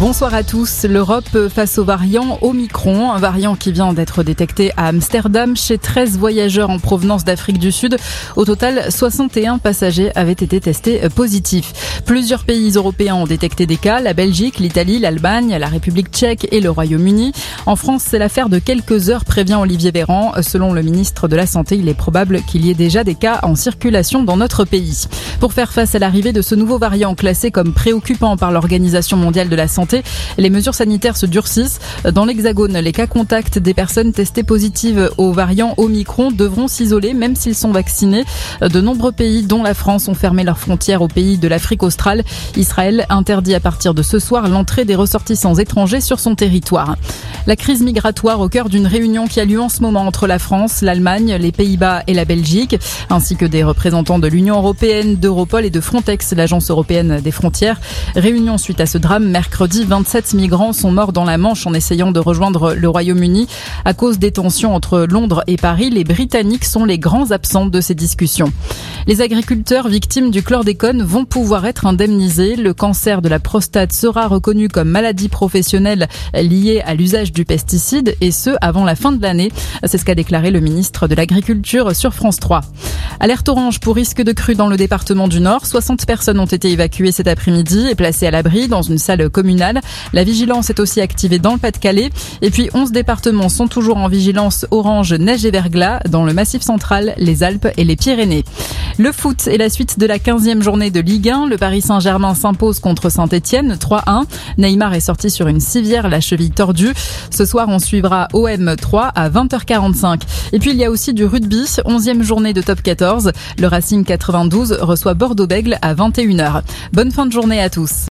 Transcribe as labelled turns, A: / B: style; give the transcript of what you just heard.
A: Bonsoir à tous. L'Europe face au variant Omicron, un variant qui vient d'être détecté à Amsterdam chez 13 voyageurs en provenance d'Afrique du Sud. Au total, 61 passagers avaient été testés positifs. Plusieurs pays européens ont détecté des cas, la Belgique, l'Italie, l'Allemagne, la République tchèque et le Royaume-Uni. En France, c'est l'affaire de quelques heures, prévient Olivier Véran. Selon le ministre de la Santé, il est probable qu'il y ait déjà des cas en circulation dans notre pays. Pour faire face à l'arrivée de ce nouveau variant classé comme préoccupant par l'Organisation mondiale de la santé, les mesures sanitaires se durcissent. Dans l'Hexagone, les cas contacts des personnes testées positives au variant Omicron devront s'isoler même s'ils sont vaccinés. De nombreux pays, dont la France, ont fermé leurs frontières aux pays de l'Afrique australe. Israël interdit à partir de ce soir l'entrée des ressortissants étrangers sur son territoire. La crise migratoire au cœur d'une réunion qui a lieu en ce moment entre la France, l'Allemagne, les Pays-Bas et la Belgique, ainsi que des représentants de l'Union européenne, d'Europol et de Frontex, l'agence européenne des frontières. Réunion suite à ce drame mercredi 27 migrants sont morts dans la Manche en essayant de rejoindre le Royaume-Uni. À cause des tensions entre Londres et Paris, les Britanniques sont les grands absents de ces discussions. Les agriculteurs victimes du chlordécone vont pouvoir être indemnisés. Le cancer de la prostate sera reconnu comme maladie professionnelle liée à l'usage du pesticide et ce avant la fin de l'année. C'est ce qu'a déclaré le ministre de l'Agriculture sur France 3. Alerte orange pour risque de crue dans le département du Nord. 60 personnes ont été évacuées cet après-midi et placées à l'abri dans une salle communale. La vigilance est aussi activée dans le Pas-de-Calais. Et puis 11 départements sont toujours en vigilance orange neige et verglas dans le Massif central, les Alpes et les Pyrénées. Le foot est la suite de la 15e journée de Ligue 1. Le Paris Saint-Germain s'impose contre Saint-Etienne 3-1. Neymar est sorti sur une civière, la cheville tordue. Ce soir, on suivra OM 3 à 20h45. Et puis, il y a aussi du rugby, 11e journée de top 14. Le Racing 92 reçoit Bordeaux-Bègle à 21h. Bonne fin de journée à tous.